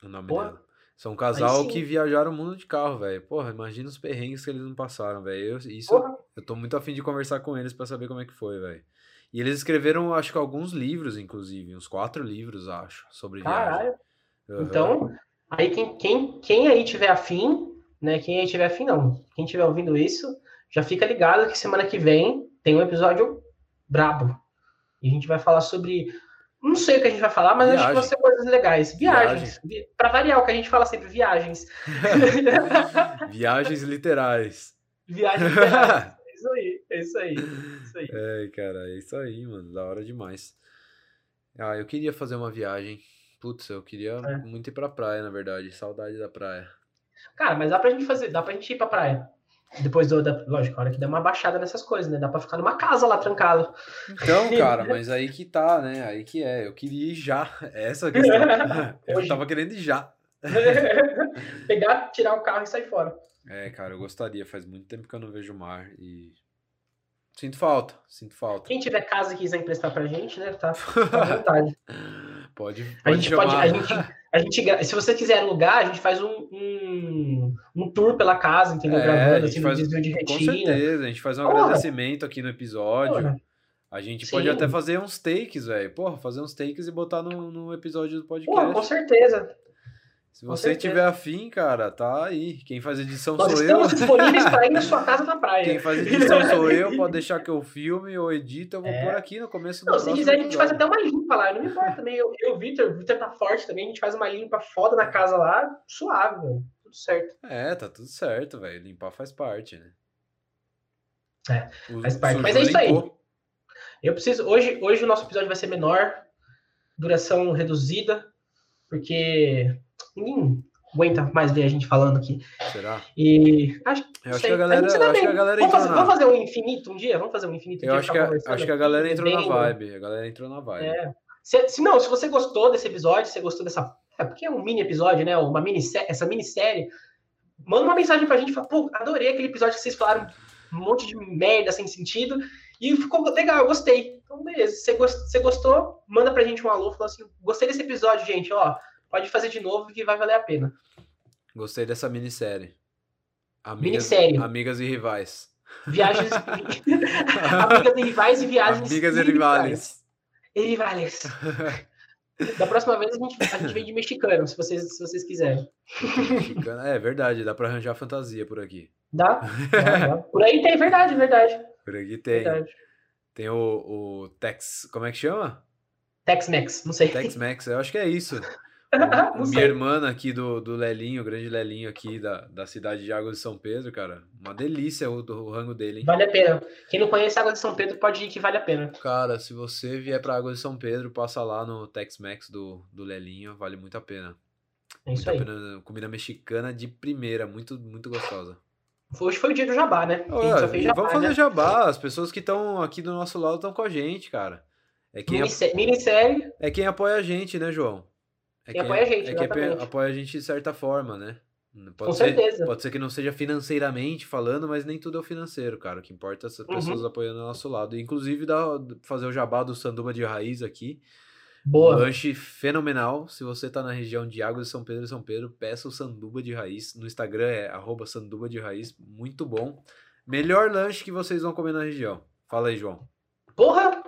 Speaker 1: O nome Pô, dela. São um casal que viajaram o mundo de carro, velho. Porra, imagina os perrengues que eles não passaram, velho. Isso, Porra. eu tô muito afim de conversar com eles para saber como é que foi, velho. E eles escreveram, acho que alguns livros, inclusive, uns quatro livros, acho, sobre Caralho.
Speaker 2: Uhum. Então, aí quem, quem, quem aí tiver afim, né? Quem aí tiver afim, não. Quem tiver ouvindo isso, já fica ligado que semana que vem tem um episódio brabo. E a gente vai falar sobre não sei o que a gente vai falar, mas Viagem. acho que vão ser coisas legais. Viagens. Viagem. Para variar, o que a gente fala sempre, viagens.
Speaker 1: viagens literais.
Speaker 2: Viagens literais. É isso aí, é isso aí. É isso aí.
Speaker 1: É, cara, é isso aí, mano. Da hora demais. Ah, eu queria fazer uma viagem. Putz, eu queria é. muito ir pra praia, na verdade. Saudade da praia.
Speaker 2: Cara, mas dá pra gente fazer, dá pra gente ir pra praia. Depois do, da, lógico, a hora que der uma baixada nessas coisas, né? Dá pra ficar numa casa lá trancado.
Speaker 1: Então, cara, mas aí que tá, né? Aí que é. Eu queria ir já. Essa é a questão. eu tava querendo ir já.
Speaker 2: Pegar, tirar o carro e sair fora.
Speaker 1: É, cara, eu gostaria. Faz muito tempo que eu não vejo o mar e. Sinto falta, sinto falta.
Speaker 2: Quem tiver casa e quiser emprestar pra gente, né? Tá, à vontade.
Speaker 1: Pode, pode
Speaker 2: a gente chamar. pode. A gente, a gente, se você quiser alugar, a gente faz um, um, um tour pela casa, entendeu?
Speaker 1: É,
Speaker 2: Gravando, assim,
Speaker 1: faz-
Speaker 2: desvio de
Speaker 1: Com
Speaker 2: retina.
Speaker 1: certeza, a gente faz um
Speaker 2: Porra.
Speaker 1: agradecimento aqui no episódio.
Speaker 2: Porra.
Speaker 1: A gente
Speaker 2: Sim.
Speaker 1: pode até fazer uns takes, velho. Porra, fazer uns takes e botar no, no episódio do
Speaker 2: Pô, com
Speaker 1: podcast.
Speaker 2: certeza.
Speaker 1: Se você tiver afim, cara, tá aí. Quem faz edição
Speaker 2: Nós
Speaker 1: sou eu.
Speaker 2: estamos disponíveis para ir na sua casa na praia.
Speaker 1: Quem faz edição sou eu, pode deixar que eu filme ou edito, eu vou
Speaker 2: É.
Speaker 1: pôr aqui no começo do
Speaker 2: Não, se quiser, a gente faz até uma limpa lá. Não me importa também. Eu e o Victor, o Victor tá forte também. A gente faz uma limpa foda na casa lá, suave, velho. Tudo certo.
Speaker 1: É, tá tudo certo, velho. Limpar faz parte, né?
Speaker 2: É,
Speaker 1: O-
Speaker 2: faz parte. Mas é isso aí. Eu preciso. Hoje, hoje o nosso episódio vai ser menor, duração reduzida, porque ninguém aguenta mais ver a gente falando aqui.
Speaker 1: Será?
Speaker 2: E acho,
Speaker 1: Eu acho
Speaker 2: sei,
Speaker 1: que a galera, acho que
Speaker 2: bem.
Speaker 1: a galera
Speaker 2: vamos, fazer,
Speaker 1: na...
Speaker 2: vamos fazer um infinito um dia? Vamos fazer um infinito um
Speaker 1: Eu
Speaker 2: dia?
Speaker 1: acho
Speaker 2: ficar
Speaker 1: que, a, acho que a galera entrou na
Speaker 2: bebendo?
Speaker 1: vibe. A galera entrou na vibe.
Speaker 2: É. Se, se não, se você gostou desse episódio, se você gostou dessa. É porque é um mini episódio, né? Uma minissérie, essa minissérie. Manda uma mensagem pra gente. Fala, Pô, adorei aquele episódio que vocês falaram um monte de merda sem sentido. E ficou legal, eu gostei. Então, beleza. Se você gostou, manda pra gente um alô. Fala assim: gostei desse episódio, gente. Ó, pode fazer de novo que vai valer a pena.
Speaker 1: Gostei dessa minissérie. Amigas,
Speaker 2: Minissérie.
Speaker 1: Amigas e rivais.
Speaker 2: Viagens. Amigas e rivais e viagens.
Speaker 1: Amigas e rivais.
Speaker 2: E rivais. Da próxima vez a gente, a gente vem de mexicano, se vocês, se vocês quiserem.
Speaker 1: Mexicana- É verdade, dá pra arranjar fantasia por aqui.
Speaker 2: Dá? Dá, dá. Por aí tem, verdade, verdade.
Speaker 1: Por aqui tem.
Speaker 2: verdade.
Speaker 1: Tem o, o Tex. Como é que chama?
Speaker 2: Tex-Mex, não sei.
Speaker 1: Tex-Mex, eu acho que é isso. Minha
Speaker 2: sei.
Speaker 1: irmã aqui do, do Lelinho, o grande Lelinho aqui da, da cidade de Águas de São Pedro, cara. Uma delícia o, o rango dele, hein?
Speaker 2: Vale a pena. Quem não conhece a Água de São Pedro pode ir que vale a pena.
Speaker 1: Cara, se você vier pra Águas de São Pedro, passa lá no Tex-Mex do, do Lelinho, vale muito a pena.
Speaker 2: É isso
Speaker 1: muito
Speaker 2: aí.
Speaker 1: pena. Comida mexicana de primeira, muito, muito gostosa.
Speaker 2: Hoje foi o dia do jabá, né? A gente
Speaker 1: Ó,
Speaker 2: só fez
Speaker 1: e
Speaker 2: jabá,
Speaker 1: vamos fazer
Speaker 2: né?
Speaker 1: jabá. As pessoas que estão aqui do nosso lado estão com a gente, cara. É quem,
Speaker 2: Minissérie,
Speaker 1: é quem apoia a gente, né, João? É
Speaker 2: Quem apoia a gente,
Speaker 1: é apoia-
Speaker 2: exatamente.
Speaker 1: apoia a gente de certa forma, né? Pode
Speaker 2: com
Speaker 1: ser,
Speaker 2: certeza.
Speaker 1: Pode ser que não seja financeiramente falando, mas nem tudo é o financeiro, cara. O que importa é as
Speaker 2: Uhum.
Speaker 1: pessoas apoiando ao nosso lado. Inclusive, dá, fazer o jabá do Sanduba de Raiz aqui. Um
Speaker 2: Boa.
Speaker 1: lanche fenomenal. Se você tá na região de Águas de São Pedro e São Pedro, peça o Sanduba de Raiz. No Instagram é arroba Sanduba de Raiz. Muito bom. Melhor lanche que vocês vão comer na região. Fala aí, João.
Speaker 2: Porra!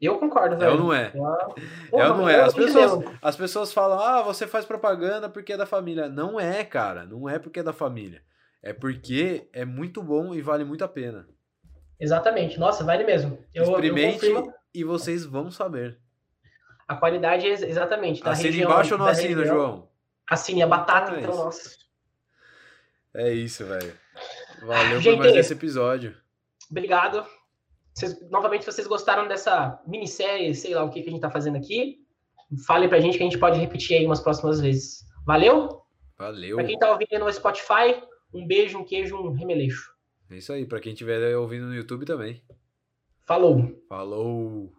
Speaker 2: Eu concordo,
Speaker 1: É
Speaker 2: velho.
Speaker 1: ou não é?
Speaker 2: Ah,
Speaker 1: É
Speaker 2: porra,
Speaker 1: ou não é? As
Speaker 2: eu- eu
Speaker 1: pessoas, as pessoas falam, ah, você faz propaganda porque é da família. Não é, cara. Não é porque é da família. É porque é muito bom e vale muito a pena.
Speaker 2: Exatamente. Nossa, vale mesmo. Eu, eu
Speaker 1: Experimente
Speaker 2: confirmo
Speaker 1: e vocês vão saber.
Speaker 2: a qualidade é ex- exatamente da
Speaker 1: Assina
Speaker 2: região.
Speaker 1: embaixo ou não assina,
Speaker 2: região.
Speaker 1: João?
Speaker 2: Assine a batata,
Speaker 1: Ah,
Speaker 2: então, nossa.
Speaker 1: É isso, velho. Valeu por
Speaker 2: Gente,
Speaker 1: mais esse episódio.
Speaker 2: Obrigado. Vocês- novamente, se vocês gostaram dessa minissérie, sei lá o que, que a gente tá fazendo aqui, falem pra gente que a gente pode repetir aí umas próximas vezes. Valeu?
Speaker 1: Valeu.
Speaker 2: Pra quem tá ouvindo no Spotify, um beijo, um queijo, um remeleixo.
Speaker 1: É isso aí. Pra quem estiver ouvindo no YouTube também.
Speaker 2: Falou!
Speaker 1: Falou.